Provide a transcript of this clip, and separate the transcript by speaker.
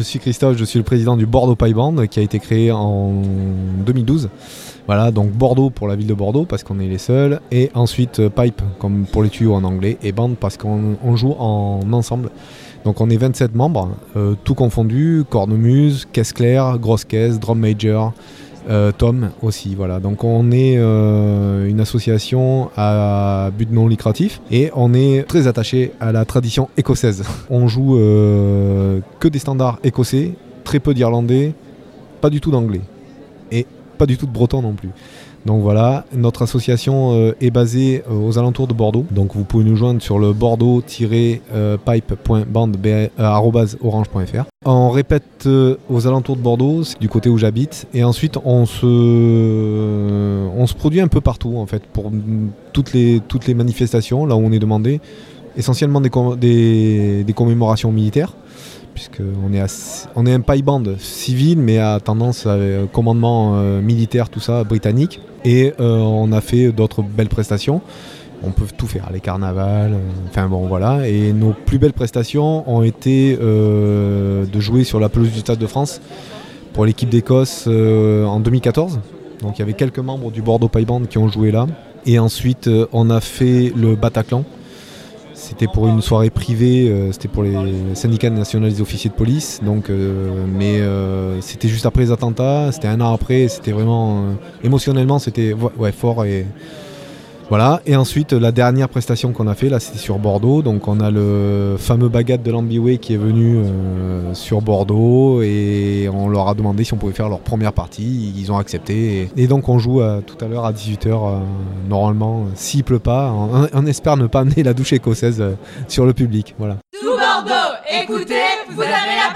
Speaker 1: je suis Christophe, je suis le président du Bordeaux Pipe Band qui a été créé en 2012. Voilà, donc Bordeaux pour la ville de Bordeaux parce qu'on est les seuls. Et ensuite Pipe comme pour les tuyaux en anglais et Band parce qu'on joue en ensemble. Donc on est 27 membres, tout confondu, cornemuse, caisse claire, grosse caisse, drum major, euh, Tom aussi, voilà. Donc on est euh, une association à but non lucratif et on est très attaché à la tradition écossaise. On joue euh, que des standards écossais, très peu d'irlandais, pas du tout d'anglais et pas du tout de breton non plus. Donc voilà, notre association est basée aux alentours de Bordeaux. Donc vous pouvez nous joindre sur le bordeaux-pipe.band.orange.fr. On répète euh, aux alentours de Bordeaux, c'est du côté où j'habite. Et ensuite, on se, se produit un peu partout en fait pour toutes les, manifestations, là où on est demandé. Essentiellement des, commémorations militaires puisqu'on est, on est un paille band civil, mais à tendance à euh, commandement euh, militaire, tout ça, britannique. Et euh, on a fait d'autres belles prestations. On peut tout faire, les carnavals, enfin bon voilà. Et nos plus belles prestations ont été de jouer sur la pelouse du Stade de France pour l'équipe d'Écosse en 2014. Donc il y avait quelques membres du Bordeaux Paille Band qui ont joué là. Et ensuite on a fait le Bataclan c'était pour une soirée privée, euh, c'était pour les syndicats nationaux des officiers de police. Euh, mais euh, c'était juste après les attentats, c'était un an après, c'était vraiment émotionnellement c'était ouais, fort et voilà. Et ensuite la dernière prestation qu'on a fait là, c'était sur Bordeaux. Donc on a le fameux baguette de l'Ambiway qui est venu sur Bordeaux et on leur a demandé si on pouvait faire leur première partie. Ils ont accepté et, donc on joue tout à l'heure à 18h normalement s'il pleut pas. On, espère ne pas amener la douche écossaise sur le public. Voilà.
Speaker 2: Tout Bordeaux, écoutez, vous avez la